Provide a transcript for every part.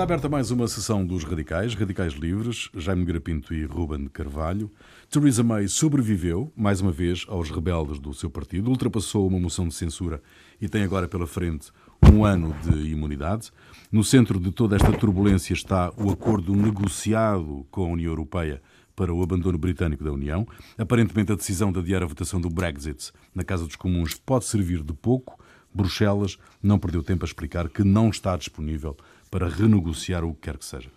Está aberta mais uma sessão dos radicais, radicais livres, Jaime Grapinto e Ruben Carvalho. Theresa May sobreviveu, mais uma vez, aos rebeldes do seu partido, ultrapassou uma moção de censura e tem agora pela frente um ano de imunidade. No centro de toda esta turbulência está o acordo negociado com a União Europeia para o abandono britânico da União. Aparentemente, a decisão de adiar a votação do Brexit na Casa dos Comuns pode servir de pouco. Bruxelas não perdeu tempo a explicar que não está disponível para renegociar o que quer que seja.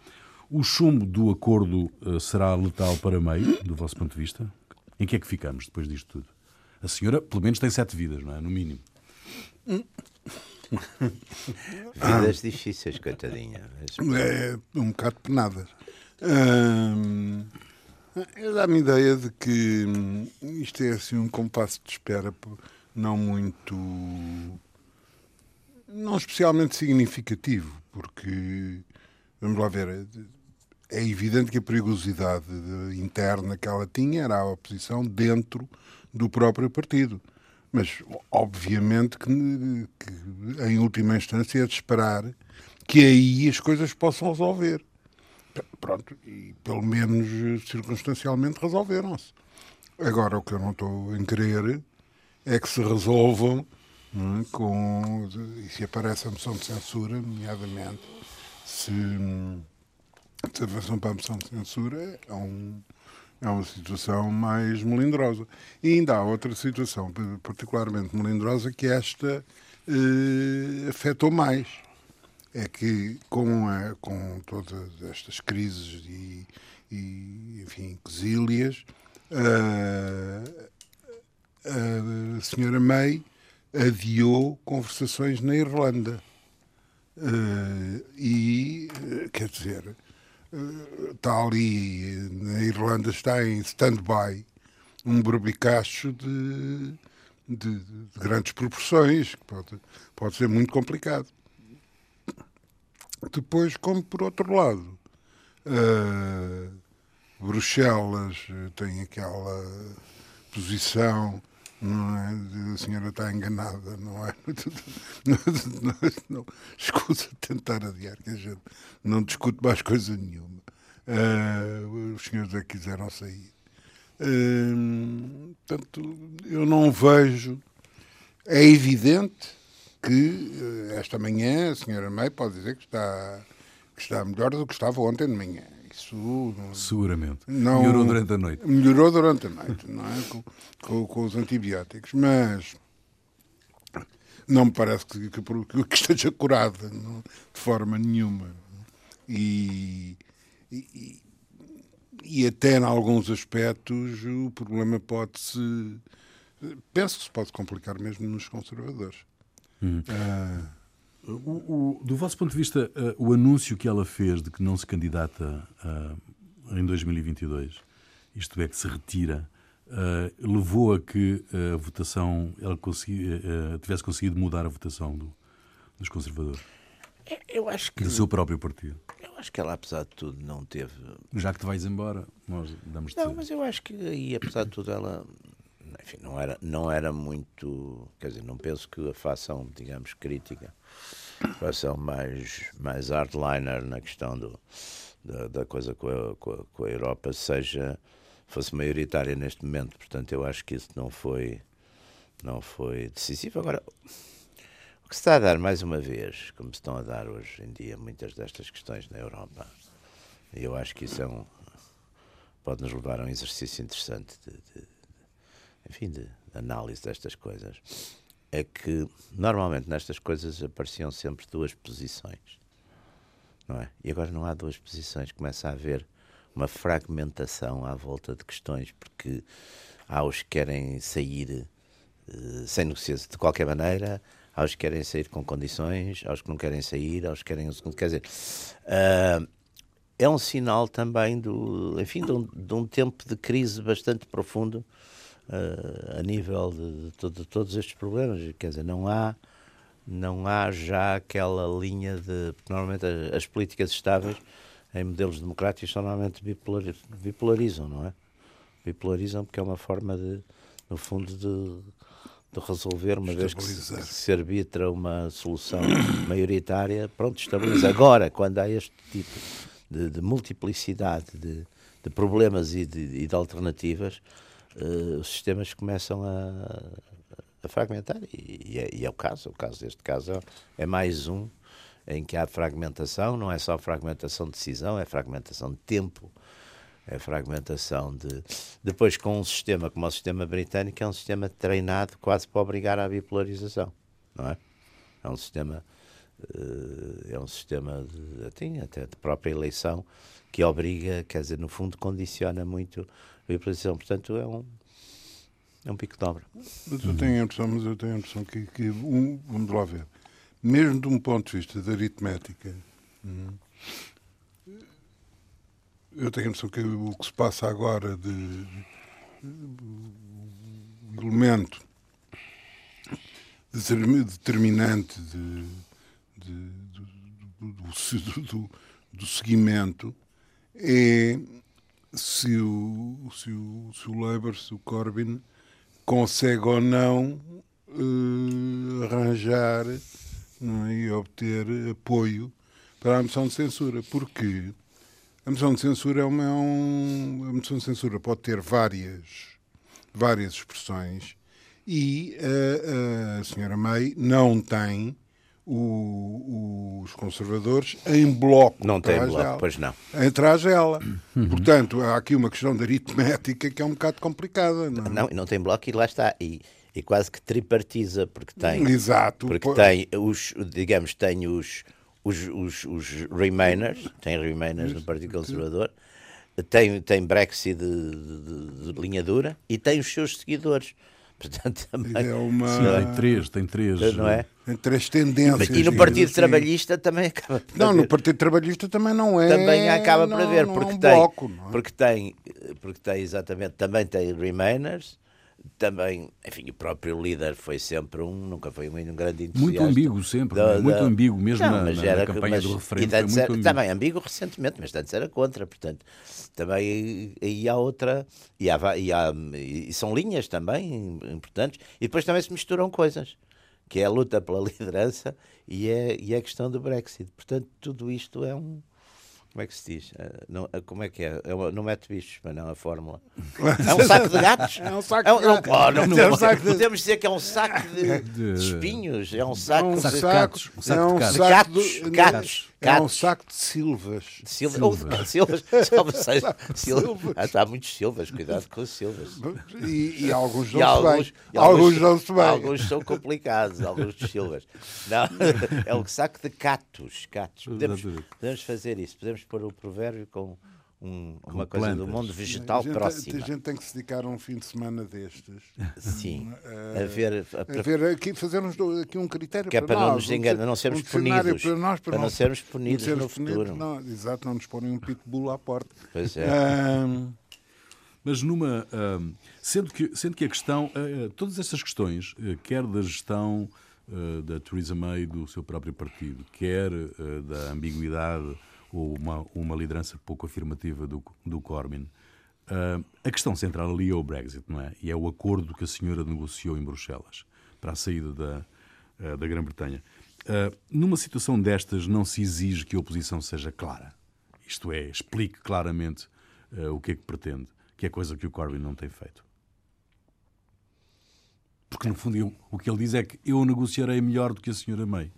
O chumbo do acordo uh, será letal para meio, do vosso ponto de vista? Em que é que ficamos depois disto tudo? A senhora, pelo menos, tem sete vidas, não é? No mínimo. Vidas difíceis, coitadinha. É um bocado penadas. Hum, Dá-me ideia de que hum, isto é assim um compasso de espera não muito. não especialmente significativo, porque, vamos lá ver, é evidente que a perigosidade interna que ela tinha era a oposição dentro do próprio partido. Mas, obviamente, que, que em última instância é de esperar que aí as coisas possam resolver. Pronto, e pelo menos circunstancialmente resolveram-se. Agora, o que eu não estou em querer é que se resolvam é, com. E se aparece a moção de censura, nomeadamente, se, se avançam para a moção de censura, é, um, é uma situação mais melindrosa. E ainda há outra situação particularmente melindrosa que esta eh, afetou mais é que com, a, com todas estas crises e, e enfim, quesílias, a, a senhora May adiou conversações na Irlanda. Uh, e, quer dizer, uh, está ali, na Irlanda está em stand-by um berbicacho de, de, de, grandes proporções, que pode, pode ser muito complicado. Depois, como por outro lado, uh, Bruxelas tem aquela posição não é? A senhora está enganada, não é? Não, escusa tentar adiar, que a gente não discute mais coisa nenhuma. Uh, os senhores é que quiseram sair. Uh, portanto, eu não vejo. É evidente que eh, esta manhã a senhora May pode dizer que está, que está melhor do que estava ontem de manhã. Isso seguramente não, melhorou durante a noite. Melhorou durante a noite, não é? Com, com, com os antibióticos, mas não me parece que, que, que esteja curada não, de forma nenhuma. E, e, e até em alguns aspectos o problema pode se penso que se pode complicar mesmo nos conservadores. Hum. Uh... O, o, do vosso ponto de vista, uh, o anúncio que ela fez de que não se candidata uh, em 2022, isto é, que se retira, levou a que a votação, ela consegui, tivesse conseguido mudar a votação do, dos conservadores? Eu acho que. Do seu próprio partido. Eu acho que ela, apesar de tudo, não teve. Já que te vais embora, nós damos Não, mas eu acho que aí, apesar de tudo, ela enfim, não era, não era muito, quer dizer, não penso que a facção, digamos, crítica, a facção mais, mais hardliner na questão do, da, da coisa com a, com a, com, a, Europa seja, fosse maioritária neste momento, portanto eu acho que isso não foi, não foi decisivo. Agora, o que se está a dar mais uma vez, como se estão a dar hoje em dia muitas destas questões na Europa, e eu acho que isso é um, pode nos levar a um exercício interessante de, de enfim, de análise destas coisas, é que normalmente nestas coisas apareciam sempre duas posições, não é? E agora não há duas posições, começa a haver uma fragmentação à volta de questões, porque há os que querem sair uh, sem negociação de qualquer maneira, há os que querem sair com condições, há os que não querem sair, há os que querem o segundo. Quer dizer, uh, é um sinal também do, enfim, de um, de um tempo de crise bastante profundo uh, a nível de, de, de, todos estes problemas. Quer dizer, não há, não há já aquela linha de. Normalmente as, as políticas estáveis em modelos democráticos normalmente bipolar, bipolarizam, não é? Bipolarizam porque é uma forma de, no fundo, de, de resolver, uma vez que se, se arbitra uma solução maioritária, pronto, estabiliza. Agora, quando há este tipo de, de multiplicidade de, de, problemas e de, e de alternativas, uh, os sistemas começam a, a fragmentar e, e, é, e, é, o caso. O caso deste caso é, é mais um em que há fragmentação, não é só fragmentação de decisão, é fragmentação de tempo, é fragmentação de. Depois, com um sistema como o sistema britânico, é um sistema treinado quase para obrigar à bipolarização, não é? É um sistema. Eh, é um sistema de, até, até de própria eleição que obriga, quer dizer, no fundo condiciona muito a bipolarização. Portanto, é um, é um pico de obra. Mas eu tenho a impressão, mas eu tenho a impressão que, que um, vamos lá ver, mesmo de um ponto de vista de aritmética, hum, eu tenho a impressão que o que se passa agora de, elemento determinante de, de, do, do, do, seguimento é se o, se o, se o Labour, se o Corbyn consegue ou não uh, arranjar não é, e obter apoio para a moção de censura. Porque a moção de censura é uma. É um, a moção de censura pode ter várias, várias expressões e a, a senhora May não tem o, os conservadores em bloco. Não tem bloco, ela, pois não. Atrás dela. Uhum. Portanto, há aqui uma questão de aritmética que é um bocado complicada. Não, é? não, não tem bloco e lá está. E, e quase que tripartiza, porque tem. Exato. Porque tem os, digamos, tem os os, os, os Remainers, tem Remainers no Partido Conservador, tem, tem Brexit de, de, de, linha dura e tem os seus seguidores. Portanto, também. É uma... Sim, tem três, tem três. Não é? Tem três tendências. E no Partido assim. Trabalhista também acaba por Não, no Partido Trabalhista também não é. Também acaba por haver, não, porque, é um tem, bloco, é? porque tem. Porque tem exatamente, também tem Remainers também, enfim, o próprio líder foi sempre um, nunca foi um, um grande entusiasta. Muito ambíguo sempre, da, muito ambíguo mesmo não, na, era, na, campanha mas, do referendo. Era, também ambíguo recentemente, mas antes era contra, portanto, também aí há outra, e, há, e, há, e são linhas também importantes, e depois também se misturam coisas, que é a luta pela liderança e é, e é a questão do Brexit. Portanto, tudo isto é um como é que se diz? Eh, não, eh, como é que é? é uma, não mete bichos, mas não a fórmula. É um saco de gatos? É um saco é de gatos. Não, não, não, não, de... Podemos dizer que é um saco de, de espinhos, é um saco, é um saco de gatos. Um saco é um de gatos. De, gatos. É um saco de silvas. De silvas. Silvas. silvas. silvas. silvas. Ah, há muitos silvas, cuidado com os silvas. E, e alguns não se bem. Alguns não se bem. Alguns são complicados, alguns dos silvas. Não, é um saco de catos. catos. Podemos, podemos fazer isso, podemos pôr o provérbio com um, uma coisa plantas. do mundo vegetal a gente, próxima. A gente tem que se dedicar a um fim de semana destes. Sim, uh, a ver, a, a ver aqui, fazermos aqui um critério que é para, para não nos enganar, não sermos um punidos. Para, nós, para, para não, sermos punidos no futuro. Não, exato, não nos porem um pitbull à porta. Pois é. Uh, mas numa. Uh, sendo, que, sendo que a questão. Uh, todas essas questões, uh, quer da gestão da Theresa May do seu próprio partido, quer da ambiguidade ou uma, uma liderança pouco afirmativa do, do Corbyn. Uh, a questão central ali é o Brexit, não é? E é o acordo que a senhora negociou em Bruxelas para a saída da, uh, da Grã-Bretanha. Uh, numa situação destas, não se exige que a oposição seja clara. Isto é, explique claramente o que é que pretende, que é coisa que o Corbyn não tem feito. Porque, no fundo, eu, o que ele diz é que eu negociarei melhor do que a senhora May.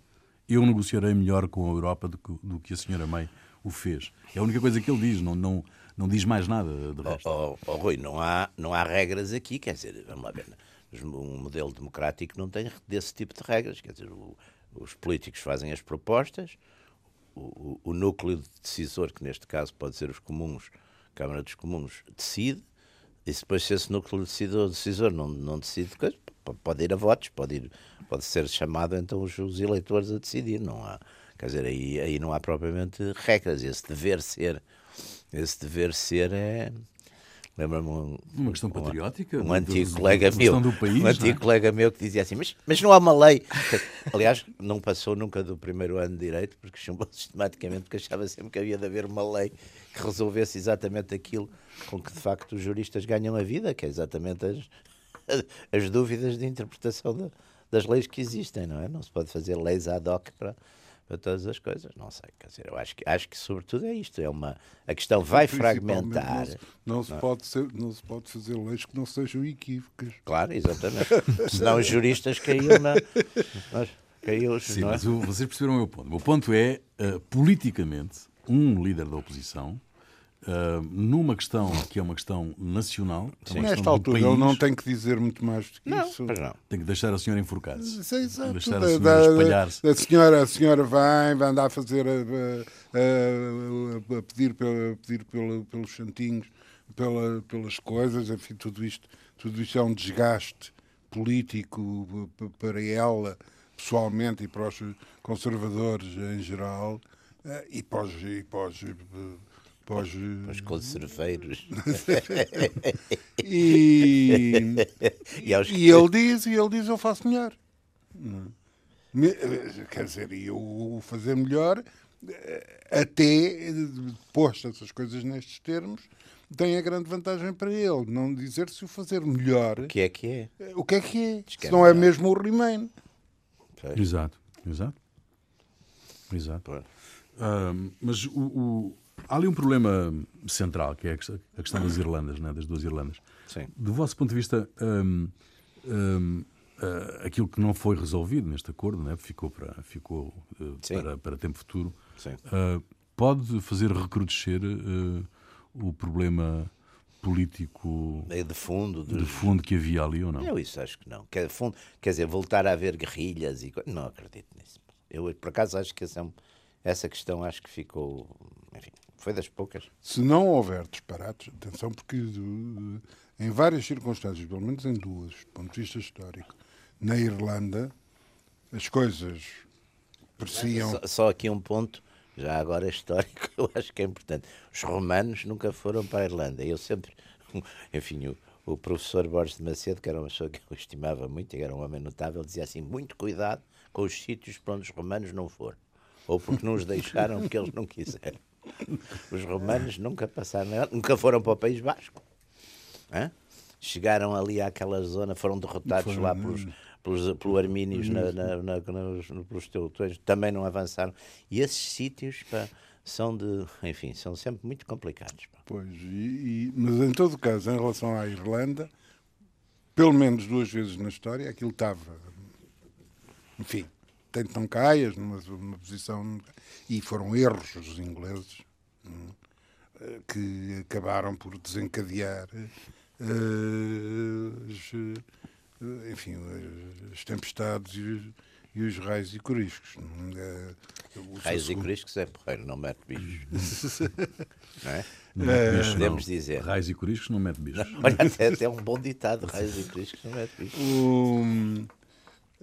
Eu negociarei melhor com a Europa do que, do que a senhora May o fez. É a única coisa que ele diz, não, não, não diz mais nada de resto. Oh, oh, oh, Rui, não há, não há regras aqui, quer dizer, vamos lá ver, um modelo democrático não tem desse tipo de regras, quer dizer, o, os políticos fazem as propostas, o, o, núcleo decisor, que neste caso pode ser os comuns, a Câmara dos Comuns, decide, e depois se esse núcleo decisor, decisor não, não decide, pode ir a votos, pode, ir, pode ser chamado então os, os eleitores a decidir, não há Quer dizer, aí, aí não há propriamente regras. Esse dever ser, esse dever ser é. Lembra-me um, uma questão patriótica? Um, um antigo do, colega meu, país, um antigo é? colega meu que dizia assim, mas, mas não há uma lei. Aliás, não passou nunca do primeiro ano de direito, porque chumbou sistematicamente, porque achava sempre que havia de haver uma lei que resolvesse exatamente aquilo com que de facto os juristas ganham a vida, que é exatamente as, as dúvidas de interpretação das leis que existem, não é? Não se pode fazer leis ad hoc para, para todas as coisas. Não sei, quer dizer, eu acho que, acho que sobretudo é isto. É uma, a questão vai fragmentar. Não se, não, se não? Pode ser, não se pode fazer leis que não sejam equívocas. Claro, exatamente. Senão os juristas caíam na. Caiu, Sim, não é? mas o- vocês perceberam o meu ponto. O meu ponto é, uh, politicamente, um líder da oposição, uh, numa questão que é uma questão nacional, é uma Nesta questão altura, país, ele não tem que dizer muito mais do que Não, isso. não. tem que deixar a senhora enforcar-se. É. Deixar a senhora espalhar-se. A senhora, a senhora vai, vai andar a fazer a, a- a- a pedir, pela, a pedir pela- pelos santinhos, pela, pelas coisas, enfim, tudo isto, tudo isto é um desgaste político para ela pessoalmente e para os conservadores em geral eh, e para os, e para os, para os, Os conserveiros. e, E aos e ele diz, e ele diz, eu faço melhor. Me- Quer dizer, e eu o fazer melhor, eh, até eh, posto essas coisas nestes termos, tem a grande vantagem para ele. Não dizer se o fazer melhor, O que é que é? eh, o que é que é? Que Se é não é mesmo o Remain. Exato, exato. Exato. mas o, o- há ali um problema central, que é a questão, das Irlandas, né, das duas Irlandas. Sim. Do vosso ponto de vista, hum, hum, ah, aquilo que não foi resolvido neste acordo, né, ficou, para, ficou eh, para, para tempo futuro, ah, pode fazer recrudescer eh, o problema político É de fundo. Dos... de fundo que havia ali ou não? Eu isso acho que não. Quer, fundo, quer dizer, voltar a haver guerrilhas e Não acredito nisso. Eu, por acaso, acho que essa, é essa questão acho que ficou. Enfim, foi das poucas. Se não houver disparates, atenção, porque uh, em várias circunstâncias, pelo menos em duas, do ponto de vista histórico, na Irlanda, as coisas pareciam. Só, só aqui um ponto, já agora histórico, eu acho que é importante. Os romanos nunca foram para a Irlanda. Eu sempre. Enfim, o, o professor Borges de Macedo, que era uma pessoa que eu estimava muito, e era um homem notável, dizia assim: muito cuidado com os sítios para onde os romanos não foram. Ou porque não os deixaram, porque eles não quiseram. Os romanos nunca passaram, nunca foram para o País Basco. Hã? Chegaram ali àquela zona, foram derrotados lá pelos, pelos, pelo Armínios na, na, na, nos, pelos teutões, também não avançaram. E esses sítios pá, são de, enfim, são sempre muito complicados. pá. Pois, e- e- mas em todo caso, em relação à Irlanda, pelo menos duas vezes na história, aquilo estava. Enfim, tem tão caias numa, numa posição. E foram erros dos ingleses hum, que acabaram por desencadear eh, as, eh, enfim, as tempestades e os, e os raios e coriscos. eh, o Raios e segundo- coriscos é porreiro, não mete bichos. não é? Não mete bichos, podemos não. dizer. Raios e coriscos não mete bichos. Olha, até, até um bom ditado, raios e coriscos não mete bichos. O-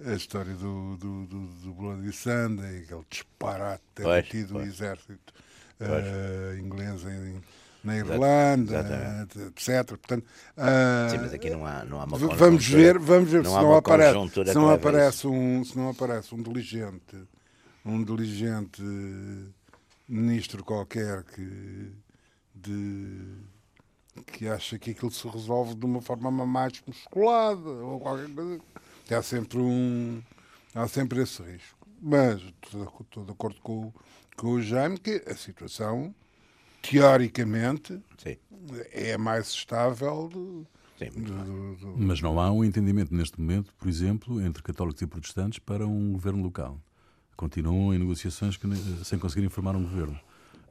a história do, do, do, do Bloody Sunday, aquele disparate de ter Pois, metido o pois. exército eh, inglês em, na Irlanda, etc. Portanto, ah, Sim, mas aqui não há, não há uma vamos ver, vamos ver não se não aparece, se não aparece um, se não aparece um diligente, um diligente ministro qualquer que de que acha que aquilo se resolve de uma forma mais musculada ou qualquer coisa. Há sempre um. Há sempre esse risco. Mas estou, de acordo com, o- com o Jaime que a situação, teoricamente, Sim, é mais estável do, sim, do- do- do- Mas não há um entendimento neste momento, por exemplo, entre católicos e protestantes para um governo local. Continuam em negociações que sem conseguirem formar um governo.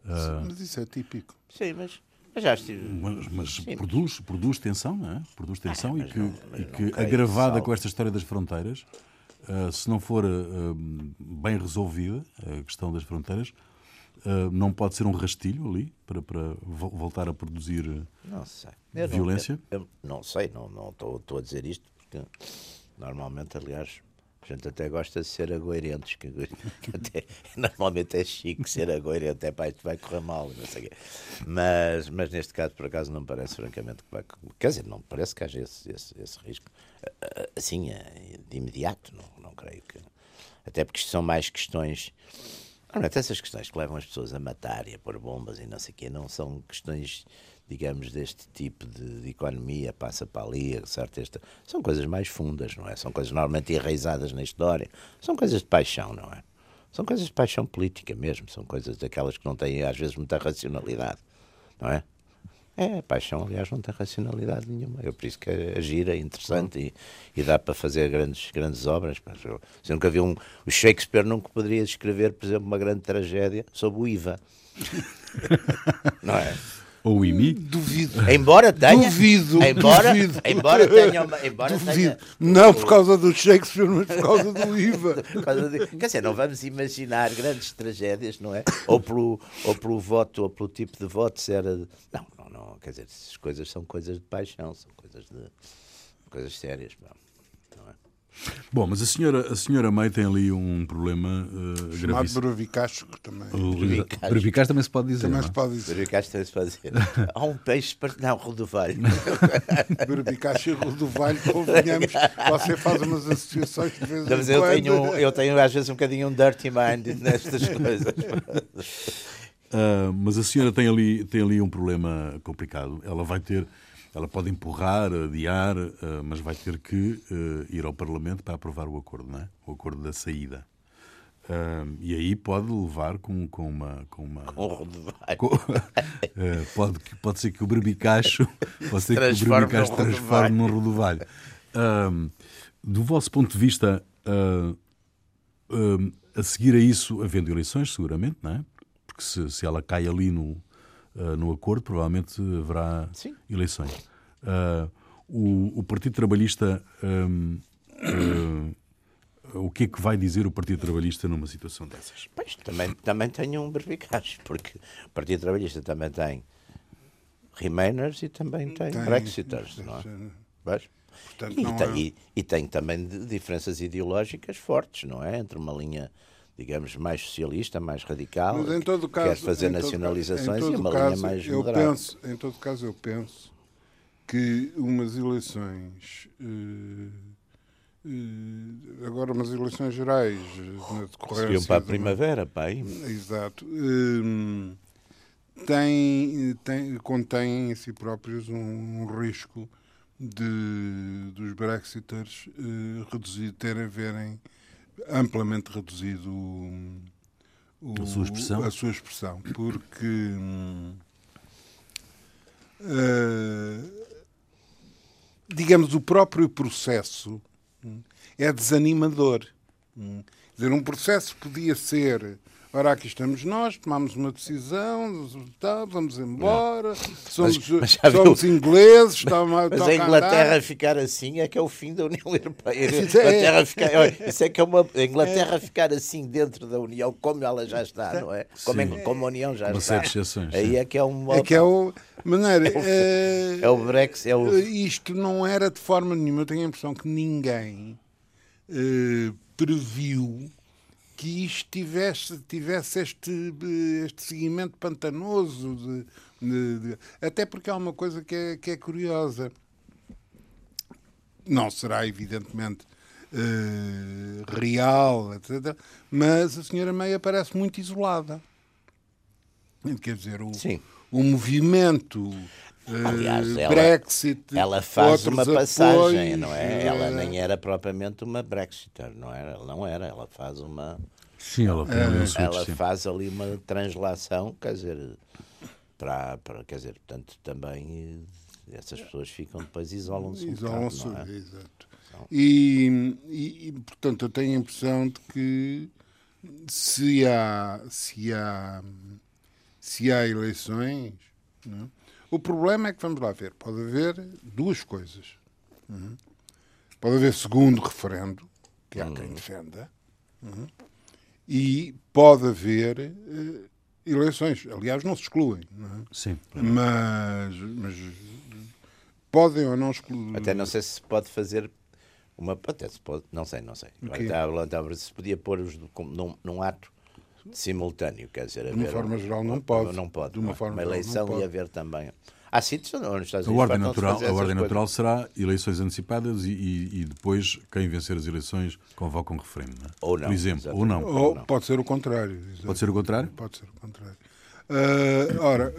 Ah, Mas isso é típico. Sim, mas já estive. mas mas produz, produz tensão, não é? Produz tensão e mas que, não- e não que agravada com esta história das fronteiras, ah, se não for ah, bem resolvida a questão das fronteiras, ah, não pode ser um rastilho ali para, para vo- voltar a produzir. ah, Não sei. Eu não- Violência? eu- eu não sei, não não estou a dizer isto porque normalmente, aliás, a gente até gosta de ser agoirentes. Que, até, normalmente é chique ser agoirente, é pá, isto vai correr mal, não sei o quê. Mas, mas neste caso, por acaso, não me parece francamente que vai. Quer dizer, não me parece que haja esse, esse, esse risco. Ah, ah, Assim, eh, de imediato, não, não creio que. Até porque são mais questões. Normalmente essas questões que levam as pessoas a matar e a pôr bombas e não sei o quê não são questões digamos, deste tipo de, de economia, passa para ali, certo? Esta, são coisas mais fundas, não é? São coisas normalmente enraizadas na história, são coisas de paixão, não é? São coisas de paixão política mesmo, são coisas daquelas que não têm às vezes muita racionalidade, não é? É, a paixão, aliás, não tem racionalidade nenhuma. É por isso que gira, é interessante e, e, dá para fazer grandes, grandes obras. Eu nunca vi um. O Shakespeare nunca poderia escrever, por exemplo, uma grande tragédia sobre o IVA. não é? Ou o IMI? Duvido. Embora tenha. Duvido. Embora, duvido. embora tenha. Uma, embora duvido. tenha não por causa do Shakespeare, mas por causa do IVA. por causa de, quer dizer, não vamos imaginar grandes tragédias, não é? Ou pelo, ou pelo voto, ou pelo tipo de voto, se era. Não, não, não. Quer dizer, essas coisas são coisas de paixão, são coisas de. coisas sérias. Não. Bom, mas a senhora, a senhora May tem ali um problema uh, Chamado gravíssimo. Brevicacho também. O Brevicacho também se pode dizer. Também não é? se pode dizer. Brevicacho também se pode dizer. Há um peixe para. Não, rodovalho. Brevicacho e Rodovalho, convenhamos, você faz umas associações de vez em Mas quando. eu tenho, eu tenho às vezes um bocadinho um dirty mind nestas coisas. Uh, mas a senhora tem ali, tem ali um problema complicado. Ela vai ter, ela pode empurrar, adiar, uh, mas vai ter que uh, ir ao Parlamento para aprovar o acordo, não é? O acordo da saída. e aí pode levar com, com uma. Com uma Com eh, pode, pode ser que o berbicacho pode ser que o Transforme berbicacho transforme num rodovalho. Ahm, do vosso ponto de vista, ahm, a seguir a isso, havendo eleições, seguramente, não é? Porque se, se ela cai ali no, ah, no acordo, provavelmente haverá Sim. eleições. Ah, o, o Partido Trabalhista. ahm, ah, o que é que vai dizer o Partido Trabalhista numa situação dessas? Pois, também, também tenho um berbicacho, porque o Partido Trabalhista também tem Remainers e também tem, Tem, Brexiters, não é? Portanto, E, não tem, é- e, e tem também diferenças ideológicas fortes, não é? Entre uma linha, digamos, mais socialista, mais radical, Mas em todo caso, quer fazer nacionalizações, em todo e uma caso, linha mais eu moderada. penso, Em todo caso, eu penso que umas eleições. eh, agora, umas eleições gerais eh, na decorrência. Seriam para a primavera, pai. Exato. Hum, tem, tem, contém em si próprios um, um risco de dos Brexiters eh, reduzir, terem verem amplamente reduzido o, A sua expressão? a sua expressão, porque hum, eh, digamos o próprio processo hum, é desanimador. Hum. Quer dizer, um processo podia ser. Ora, aqui estamos nós, tomamos uma decisão, tá, vamos embora, somos, mas viu- somos ingleses, está, Mas a Inglaterra andar. ficar assim é que é o fim da União Europeia. É- Inglaterra ficar, olha, isso é que é uma, a Inglaterra ficar assim dentro da União, como ela já está, não é? Como, Sim. como a União já Uma está. Aí é que é um. É que é o. Maneira, eh, É o Brexit, é o- Isto não era de forma nenhuma. Eu tenho a impressão que ninguém eh, previu que isto tivesse, tivesse este, este seguimento pantanoso. de- de- de- até porque há uma coisa que é, que é curiosa. Não será, evidentemente, eh, real, etc. Mas a senhora Meia parece muito isolada. Quer dizer, o, Sim. o movimento Aliás, ela- Brexit. Ela faz uma passagem, apoios, não é? Ela eh, nem era propriamente uma Brexiter, não era? Ela não era, ela faz uma. Sim, ela um switch, Ela faz ali uma translação, quer dizer, para, para quer dizer, portanto, também eh, essas pessoas ficam depois isolam-se um Isolam-se, não é? exato. E, e, e, portanto, eu tenho a impressão de que se há, se há, se há eleições, não é? O problema é que, vamos lá ver, pode haver duas coisas. é? Pode haver segundo referendo, que há quem defenda, não é? e pode haver eh, eleições. Aliás, não se excluem, não é? Sim. mas, mas podem ou não excluir. Até não sei se se pode fazer uma. Até se pode, não sei, não sei. Quê? estava a levantar se podia pôr os do- como num, num ato simultâneo, quer dizer, De uma forma geral não pode. Não pode. De uma não é? forma uma eleição e haver também. Há sítios onde nos Estados A Unidos ordem fartam-se natural, a ordem natural será eleições antecipadas e, e- e depois quem vencer as eleições convoca um referendo. Não é? Ou não, Por exemplo, exatamente. ou não. Ou pode ser o contrário. exato. Pode ser o contrário? Pode ser o contrário. Ah, ora,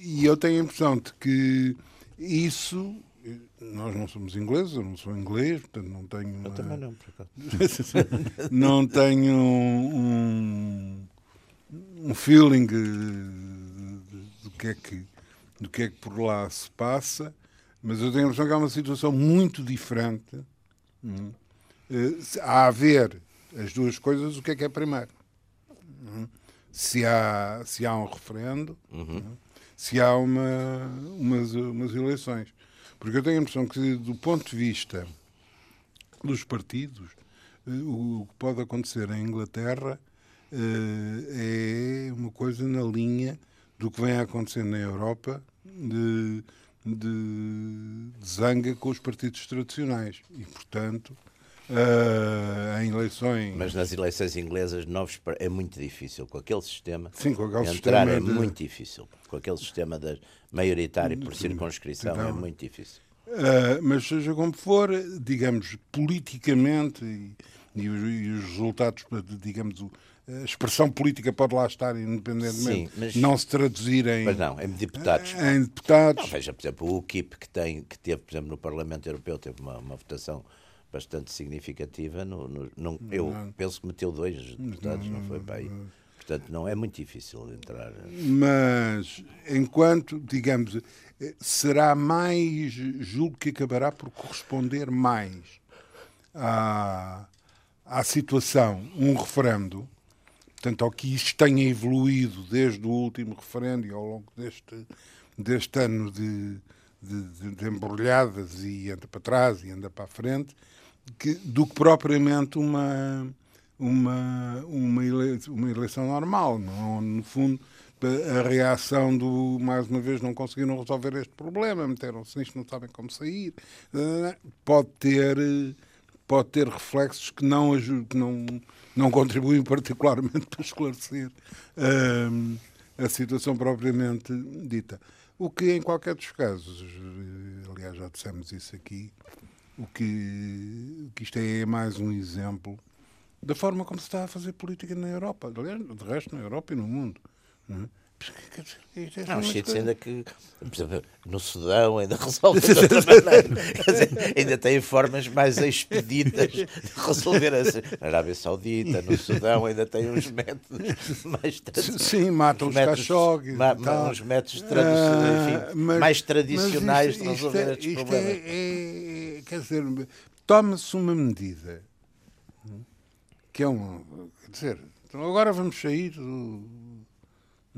e eu tenho a impressão de que isso. Nós não somos ingleses, eu não sou inglês, portanto não tenho. Eu uma- também não, por acaso. não tenho um, um feeling do que, é que, do que é que por lá se passa, mas eu tenho a impressão que há uma situação muito diferente. hum. Eh, A haver as duas coisas, o que é que é primeiro? Hum. Se há, se há um referendo, hum, se há uma, umas, umas eleições. Porque eu tenho a impressão que, do ponto de vista dos partidos, eh, o que pode acontecer em Inglaterra é uma coisa na linha do que vem a acontecer na Europa de, de, de zanga com os partidos tradicionais. E, portanto, eh, em eleições. Mas nas eleições inglesas novos é muito difícil com aquele sistema. Sim, com aquele entrar sistema é de- muito difícil. Com aquele sistema da maioritário por circunscrição é Então, muito difícil. Uh, mas seja como for, digamos, politicamente e, e os, e os resultados, digamos, o- expressão política pode lá estar independentemente, Sim, mas- não se traduzirem Mas não, em deputados. em deputados. Não, veja, por exemplo, o UKIP que, tem, que teve, por exemplo, no Parlamento Europeu, teve uma, uma votação bastante significativa. No, no- não, eu penso que meteu dois deputados, não foi para aí. Portanto, não é muito difícil entrar. Mas, enquanto, digamos, será mais, julgo que acabará por corresponder mais à, à situação, um referendo, portanto, ao que isto tenha evoluído desde o último referendo e ao longo deste, deste ano de, de, de- embrulhadas e anda para trás e anda para a frente, que, do que propriamente uma, uma, uma, ele- uma eleição normal. Não, no fundo, a reação do, mais uma vez, não conseguiram resolver este problema, meteram-se nisto, não sabem como sair, pode ter, pode ter reflexos que não, que não, não contribuem particularmente para esclarecer hum, a situação propriamente dita. O que, em qualquer dos casos, eh, aliás, já dissemos isso aqui, o que, que isto é mais um exemplo da forma como se está a fazer política na Europa. Aliás, de resto, na Europa e no mundo. Não é? Isto é uns uma sítios ainda que, por exemplo, no Sudão ainda resolve de outra maneira. Dizer, ainda tem formas mais expeditas de resolver assim. Na Arábia Saudita, no Sudão, ainda tem uns métodos mais tradicionais. Sim, matam os cachorros. ma- tal. uns métodos Ah, enfim, mas- mais tradicionais mas de resolver é- estes isto problemas. É, é- quer dizer, toma-se uma medida que é um. Quer dizer, então agora vamos sair do.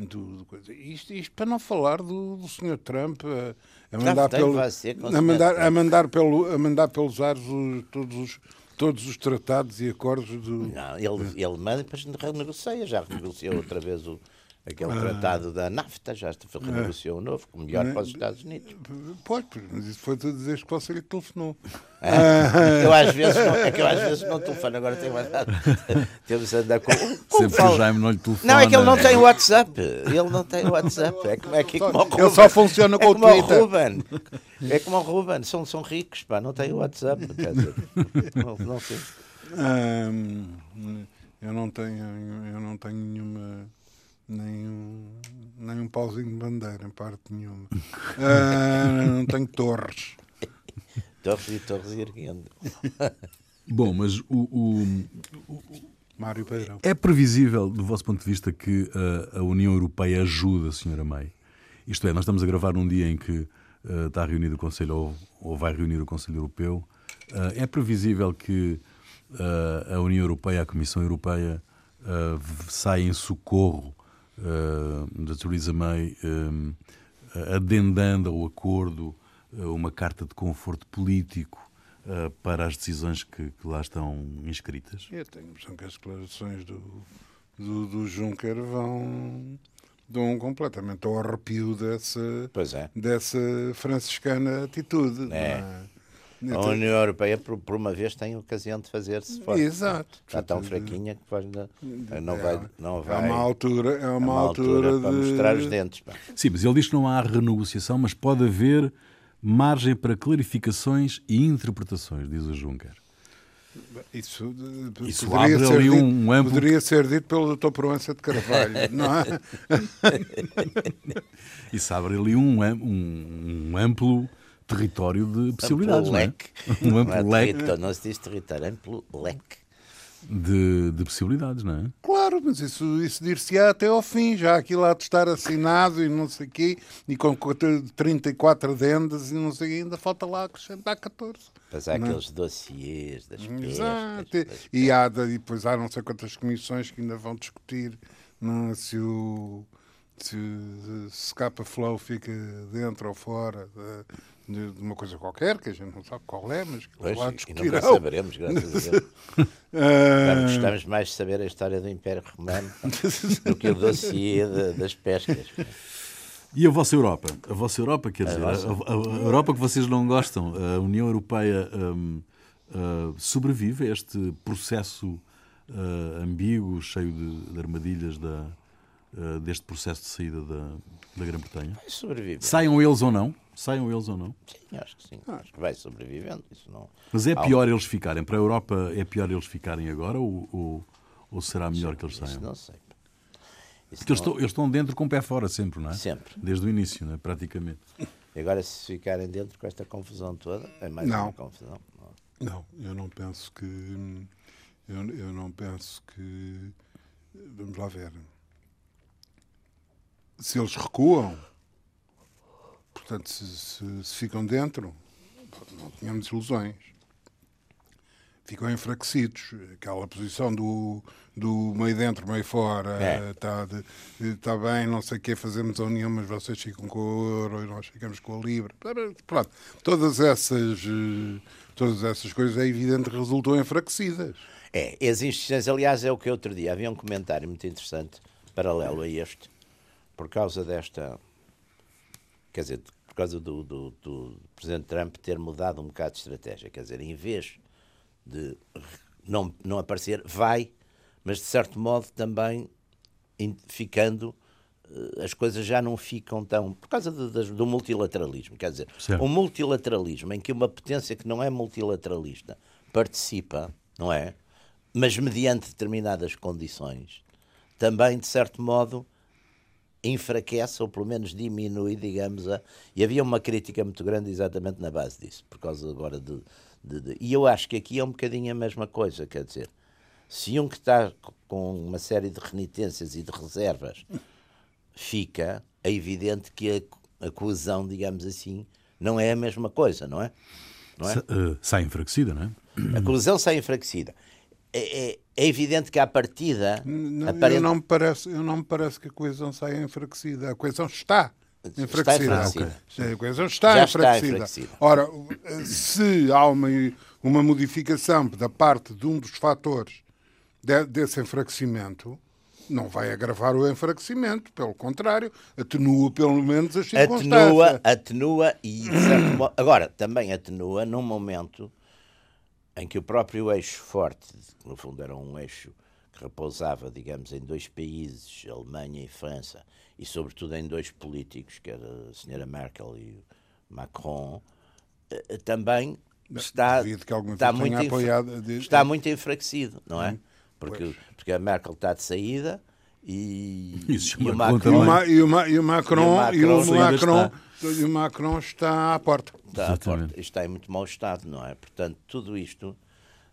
Do, do. Isto, isto para não falar do, do Sr. Trump a, a mandar pelo. A mandar, a mandar, pelo, a mandar pelos ares os- todos, os, todos os tratados e acordos do. Não, ele, ele manda e depois renegocia, já renegociou outra vez o, aquele Ah. tratado da NAFTA, já renegociou o novo, melhor Não é? para os Estados Unidos. Pois, mas isso foi tu dizer que você lhe telefonou. Eu às vezes não, é que eu às vezes não telefono, agora tenho mandado. Temos andar com. com Sempre que o Jaime não lhe telefona. Não, é que ele não tem WhatsApp. Ele não tem WhatsApp. É como, é que, como o Ele Ruben. só funciona com é o como Twitter. O Ruben. É como o Ruben. São, são ricos, pá, não têm WhatsApp. Quer dizer, não, não sei. Eu não tenho, eu não tenho nenhuma, nenhum, nenhum pauzinho de bandeira em parte nenhuma. Ah, não tenho torres. Torres e torres erguendo. Bom, mas o- o, Mário Pedrão. É previsível, do vosso ponto de vista, que uh, a União Europeia ajude a Sra. May? Isto é, nós estamos a gravar num dia em que uh, está reunido o Conselho, ou, ou vai reunir o Conselho Europeu. Uh, é previsível que uh, a União Europeia, a Comissão Europeia, uh, saia em socorro uh, da Theresa May, um, adendando ao acordo uh, uma carta de conforto político uh, para as decisões que, que lá estão inscritas? Eu tenho a impressão que as declarações do, do, do Juncker vão dão completamente ao arrepio dessa, Pois é. dessa franciscana atitude. não É. é? A Então, União Europeia, por, por uma vez, tem ocasião de fazer-se forte. Exato. Está tão Portanto, fraquinha que depois não, não é, vai. Não é vai uma altura, é é uma, altura, para de... mostrar os dentes. Pá. Sim, mas ele diz que não há renegociação, mas pode haver margem para clarificações e interpretações, diz o Juncker. Isso, Isso poderia, abre ser ali dito, um amplo- poderia ser dito pelo Dr. Proença de Carvalho, não é? Isso abre ali um, um, um amplo território de possibilidades, amplo não é? leque. Um Não, é amplo leque território, não se diz território, é amplo leque. de, de possibilidades, não é? Claro, mas isso, isso dir-se-á até ao fim, já aquilo há de estar assinado e não sei o quê, e com 34 adendas e não sei o quê, ainda falta lá acrescentar 14. Mas há aqueles dossiês das pescas. Exato. das- E, há, de- e depois há não sei quantas comissões que ainda vão discutir não, é, se o se, se capa flow fica dentro ou fora de, de uma coisa qualquer, que a gente não sabe qual é, mas que Pois, lá e nunca discutirão. saberemos, graças a Deus. Ah, Vamos, gostamos mais de saber a história do Império Romano do que o dossiê de- das pescas. E a vossa Europa? A vossa Europa, quer dizer, a, nossa. a- a Europa que vocês não gostam, a União Europeia hum, ah, sobrevive a este processo ah, ambíguo, cheio de, de armadilhas da, ah, deste processo de saída da, da Grã-Bretanha? Vai sobreviver. Saiam eles ou não? Saiam eles ou não? Sim, acho que sim. Acho que vai sobrevivendo. Isso não... Mas é Há pior eles ficarem. Para a Europa é pior eles ficarem agora ou, ou, ou será melhor que eles Isso saiam? não sei. Isso Porque eles não- estão, eles estão dentro com o pé fora sempre, não é? Sempre. Desde o início, não é? praticamente. Agora, se ficarem dentro com esta confusão toda, é mais Não. uma confusão. Não. Não, eu não penso que. Eu, eu não penso que. Vamos lá ver. Se eles recuam, portanto, se, se- se ficam dentro, não tínhamos ilusões. Ficam enfraquecidos. Aquela posição do, do meio dentro, meio fora, É. está tá bem, não sei o quê, fazemos a união, mas vocês ficam com o euro e nós ficamos com a libra. Pronto, todas essas, eh, todas essas coisas é evidente que resultam enfraquecidas. É, as insistências, aliás, é o que outro dia havia um comentário muito interessante, paralelo a este, por causa desta. Quer dizer, por causa do, do, do Presidente Trump ter mudado um bocado de estratégia. Quer dizer, em vez de não, não aparecer, vai, mas de certo modo também ficando. eh, As coisas já não ficam tão. Por causa das- do multilateralismo. Quer dizer, Certo. um multilateralismo em que uma potência que não é multilateralista participa, não é? Mas mediante determinadas condições, também, de certo modo, enfraquece ou pelo menos diminui, digamos, a... e havia uma crítica muito grande exatamente na base disso, por causa agora de, de- de- E eu acho que aqui é um bocadinho a mesma coisa, quer dizer, se um que está com uma série de renitências e de reservas fica, é evidente que a, a coesão, digamos assim, não é a mesma coisa, não é? Não é? Eh, sai enfraquecida, não é? A coesão sai enfraquecida. É, é- é evidente que à partida. Não, aparente- eu, não me parece, eu não me parece que a coesão saia enfraquecida. A coesão está Está enfraquecida. enfraquecida. A coesão está Já está enfraquecida. enfraquecida. Ora, se há uma, uma modificação da parte de um dos fatores de- desse enfraquecimento, não vai agravar o enfraquecimento, pelo contrário, atenua pelo menos as circunstâncias. atenua, atenua e de certo modo, agora também atenua num momento em que o próprio eixo forte, que no fundo era um eixo que repousava, digamos, em dois países, Alemanha e França, e sobretudo em dois políticos, que era a senhora Merkel e o Macron, eh, também está, está, muito, apoiado de- está muito enfraquecido, não é? Porque, Pois. porque a Merkel está de saída e, e o Macron E Macron o, Ma- e o Ma- e o Macron, e o Macron ainda Macron, e o Macron está à porta. está, Exatamente. forte, está em muito mau estado, não é? Portanto, tudo isto,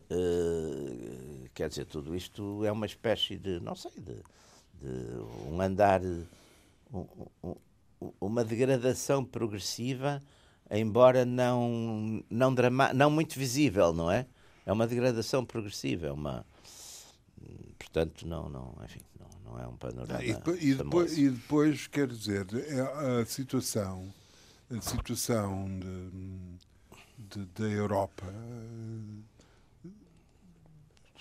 eh, quer dizer, tudo isto é uma espécie de, não sei, de, de um andar, um- um- uma degradação progressiva, embora não, não, drama, não muito visível, não é? É uma degradação progressiva, é uma... Portanto, não, não, enfim, não, é um panorama E depois, e, depois, e depois, quer dizer, é a situação, a situação de, de- da Europa,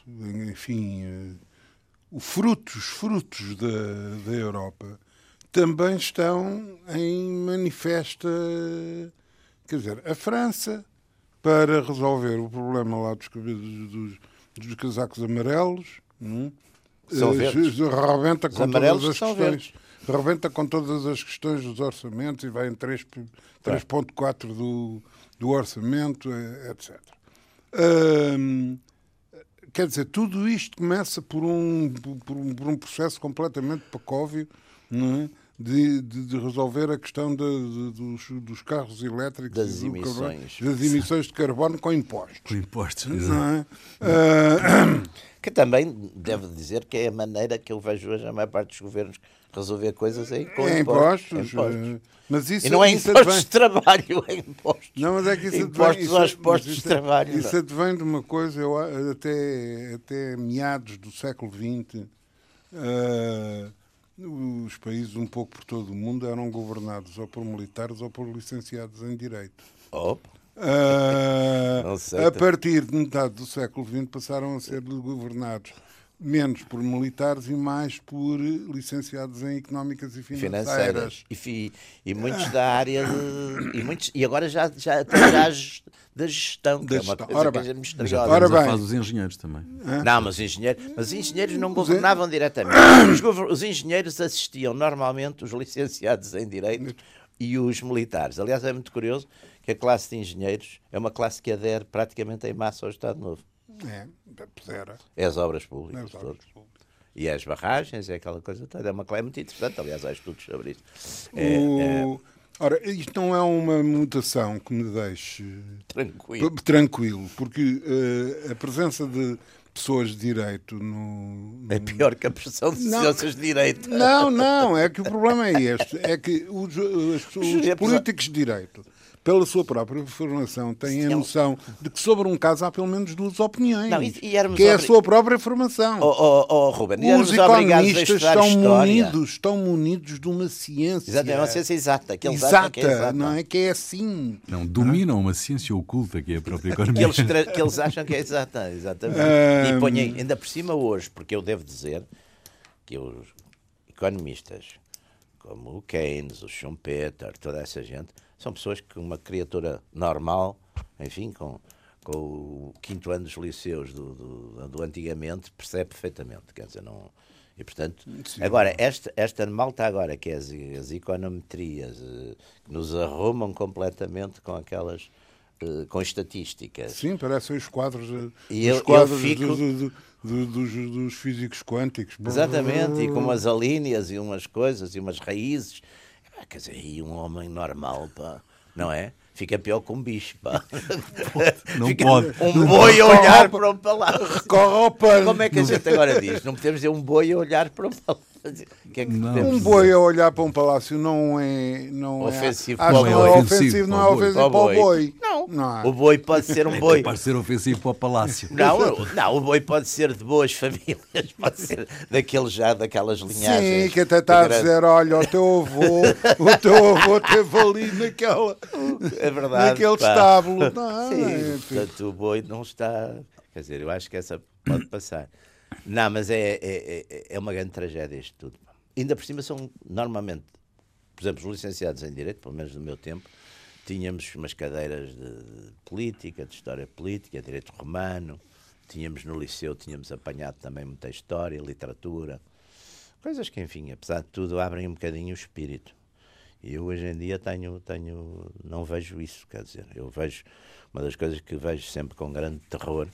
eh, enfim, eh, o frutos, os frutos da, da Europa também estão em manifesta, quer dizer, a França para resolver o problema lá dos, dos, dos casacos amarelos, hum, São eh, verdes. rebenta com todas as questões. verdes. Rebenta com todas as questões dos orçamentos e vai em 3 3.4 do, do orçamento, etc. Hum, quer dizer, tudo isto começa por um, por um, por um processo completamente pacóvio, não é? De, de, de, resolver a questão de, de, dos, dos, carros elétricos das emissões. Carbono, das emissões de carbono com impostos. Com impostos, não é? Uh, que também devo dizer que é a maneira que eu vejo hoje a maior parte dos governos resolver coisas aí com é impostos. impostos. impostos. Mas isso, e não é isso impostos advém... de trabalho, é impostos. Não, mas é que isso impostos advém, isso, aos postos isso, de trabalho. Isso advém de uma coisa, eu, até, até meados do século XX, uh, os países um pouco por todo o mundo eram governados ou por militares ou por licenciados em Direito. Opa. Uh, a partir de metade do século XX passaram a ser governados menos por militares e mais por licenciados em económicas e financeiras. financeiras. E, fi, e muitos da área de, e, muitos, e agora já, já, já da gestão, que da é uma coisa ora bem, misteriosa. Ora bem. faz os engenheiros também. Não, mas os engenheiros, mas os engenheiros não governavam diretamente. Os, os engenheiros assistiam normalmente os licenciados em Direito e os militares. Aliás, é muito curioso que a classe de engenheiros é uma classe que adere praticamente em massa ao Estado Novo. É, era. É as obras públicas. É as obras públicas. E as barragens, é aquela coisa toda. É uma classe muito interessante, aliás, há estudos sobre isso. É, o... é... Ora, isto não é uma mutação que me deixe tranquilo, tranquilo porque uh, a presença de pessoas de direito no, no... É pior que a pressão de ciências de direito. Não, não, é que o problema é este, é que os, os, os políticos de direito pela sua própria formação, têm a noção de que sobre um caso há pelo menos duas opiniões, Não, e, e que é a sua própria formação. Oh, oh, oh, Ruben, Os economistas estão munidos, estão munidos de uma ciência. Exato, é uma ciência exata. Que exata, que é exata, não é? Que é assim. Não, dominam uma ciência oculta que é a própria economia. que, eles, que eles acham que é exata, exatamente. Um... E ponham ainda por cima hoje, porque eu devo dizer que os economistas, como o Keynes, o Schumpeter, toda essa gente, são pessoas que uma criatura normal, enfim, com, com o quinto ano dos liceus do, do, do antigamente, percebe perfeitamente. Quer dizer, não. E, portanto, Sim. agora, esta, esta malta agora, que é as, as econometrias, eh, que nos arrumam completamente com aquelas, com estatísticas. Sim, parecem os quadros, eh, e os eu, quadros eu fico... do, do, do, dos, dos físicos quânticos. Exatamente, e com umas alíneas e umas coisas e umas raízes. Ah, quer dizer, e um homem normal, pá, não é? Fica pior que um bicho, pá. Não Fica pode. Um não boi a olhar para um palácio. Recorre ao pano. Como é que a gente agora diz? Não podemos dizer um boi a olhar para um palácio. Que é que um boi a olhar para um palácio não é. Não ofensivo é, não é ofensivo, não é ofensivo para o boi. Não. não é. O boi pode ser um é boi. Pode ser ofensivo para o palácio. Não, não, o boi pode ser de boas famílias, pode ser daqueles já, daquelas linhagens. Sim, que até está a dizer: olha, o teu avô, o teu avô teve ali naquela. É verdade. Naquele pá. estábulo. Não, Sim, é, portanto, o boi não está. Quer dizer, eu acho que essa pode passar. Não, mas é, é, é, é uma grande tragédia isto tudo. Ainda por cima são, normalmente, por exemplo, os licenciados em Direito, pelo menos no meu tempo, tínhamos umas cadeiras de política, de história política, direito romano, tínhamos no liceu, tínhamos apanhado também muita história, literatura, coisas que, enfim, apesar de tudo, abrem um bocadinho o espírito. E eu hoje em dia tenho, tenho, não vejo isso, quer dizer, eu vejo, uma das coisas que vejo sempre com grande terror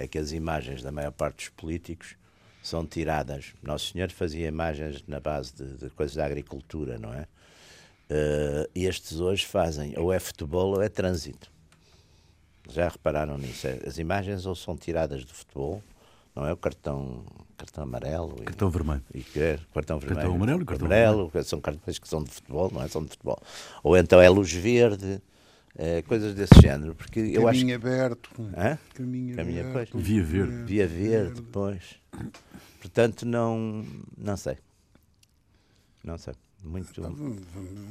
é que as imagens da maior parte dos políticos são tiradas. Nosso Senhor fazia imagens na base de, de coisas da agricultura, não é? Uh, estes hoje fazem ou é futebol ou é trânsito. Já repararam nisso? É, as imagens ou são tiradas do futebol, não é? O cartão, cartão amarelo. Cartão e, vermelho. E, é, cartão vermelho. Cartão amarelo e cartão amarelo. Vermelho. São cartões que são de futebol, não é? São de futebol. Ou então é luz verde. É, coisas desse género. Porque Caminho eu acho... aberto. Hã? Caminho, Caminho aberto. Via verde. Via verde, pois. Portanto, não, não sei. Não sei. Muito.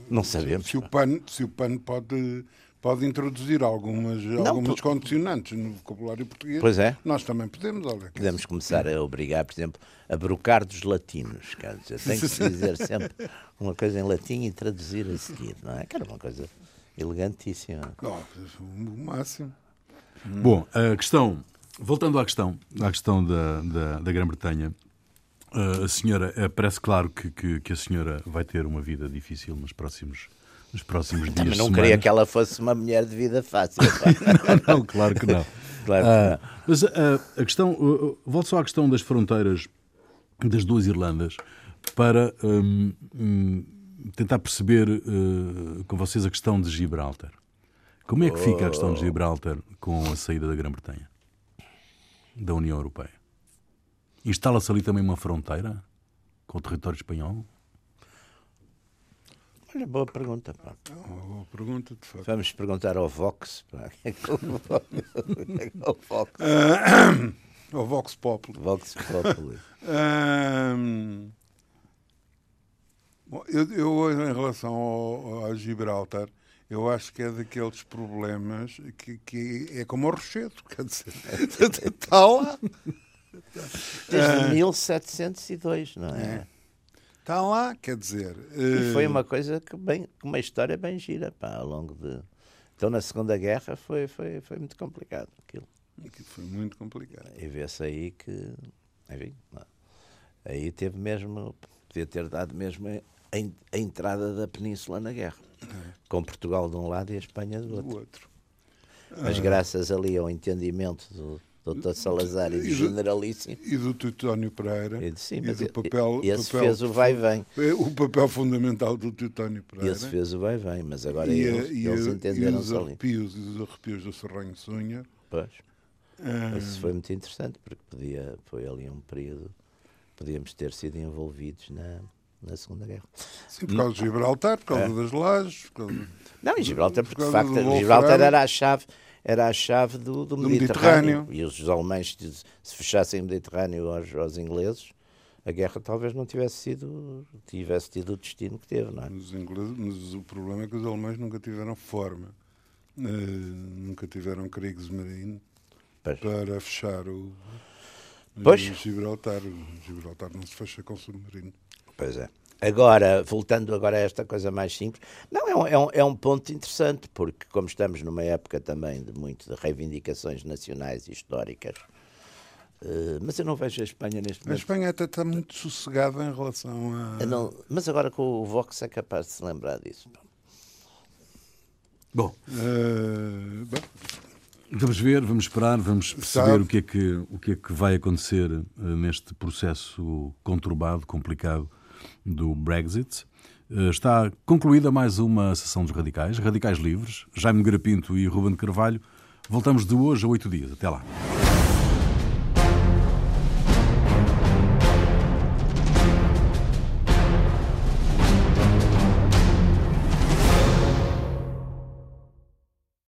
Não sabemos. Se o PAN, se o PAN pode, pode introduzir algumas, não, algumas por... condicionantes no vocabulário português, pois é. nós também podemos. Olha, podemos começar a obrigar, por exemplo, a brocar dos latinos. Quer dizer, tem que se dizer sempre uma coisa em latim e traduzir a seguir, não é? Que era uma coisa elegantíssima. Não, o máximo. Bom, a questão Voltando à questão, à questão da, da, da Grã-Bretanha, a senhora, uh, parece claro que, que, que, a senhora vai ter uma vida difícil nos próximos, nos próximos dias. Também não semanas. queria que ela fosse uma mulher de vida fácil. não, não, claro que não. Claro que Ah, não. mas ah, a questão, uh, volto só à questão das fronteiras das duas Irlandas para hum, hum, tentar perceber uh, com vocês a questão de Gibraltar. Como é que fica a questão de Gibraltar com a saída da Grã-Bretanha da União Europeia? Instala-se ali também uma fronteira com o território espanhol? Olha, boa pergunta. Pá. Uma boa pergunta, de facto. Vamos perguntar ao Vox. Pá. O que é Vox- o que é que é o Vox? O Vox Populi. Vox Populi. Ahm, bom, eu, eu, em relação ao, ao Gibraltar, eu acho que é daqueles problemas que, que é como o Rochedo, quer dizer, está lá, Desde 1702, não é? está lá, quer dizer. E eh, foi uma coisa que bem, uma história bem gira, pá, ao longo de. Então na Segunda Guerra foi, foi, foi muito complicado aquilo. que foi muito complicado. E vê-se aí que. Enfim, aí teve mesmo. Podia ter dado mesmo a, en- a entrada da Península na guerra. Com Portugal de um lado e a Espanha do outro. outro. Mas graças ali ao entendimento do Dr. Salazar e do E do- Generalíssimo. E do Teutónio Pereira. Eu disse, sim, e do e- papel, esse papel- fez o vai-vem. O papel fundamental do Teutónio Pereira. Esse fez o vai-vem, mas agora e, eles, e, eles e entenderam-se ali. arrepios e os arrepios do Serranho Sunha. Pois. Ah, Isso foi muito interessante, porque podia, foi ali um período, podíamos ter sido envolvidos na, na Segunda Guerra. Sim, por causa de Gibraltar, por causa das lajes, por causa... Não, em Gibraltar, porque de causa facto. Gibraltar era a chave, era a chave do, do, Do Mediterrâneo. Mediterrâneo. E os alemães, se se fechassem o Mediterrâneo aos, aos ingleses, a guerra talvez não tivesse sido, tivesse tido o destino que teve, não é? Os ingleses, mas o problema é que os alemães nunca tiveram forma, eh, nunca tiveram Kriegsmarine Pois. para fechar o, o Pois. Gibraltar. O Gibraltar não se fecha com submarino. Pois é. Agora, voltando agora a esta coisa mais simples, não, é um, é um, é um ponto interessante, porque como estamos numa época também de muito de reivindicações nacionais e históricas, eh, mas eu não vejo a Espanha neste A momento. Espanha até está muito sossegada em relação a. Não- mas agora com o Vox é capaz de se lembrar disso. Bom, Eh, bem, Vamos ver, vamos esperar, vamos perceber Sabe. o que, é que, o que é que vai acontecer eh, neste processo conturbado, complicado do Brexit. Eh, está concluída mais uma sessão dos Radicais, Radicais Livres, Jaime Garapinto e Ruben Carvalho. Voltamos de hoje a oito dias. Até lá.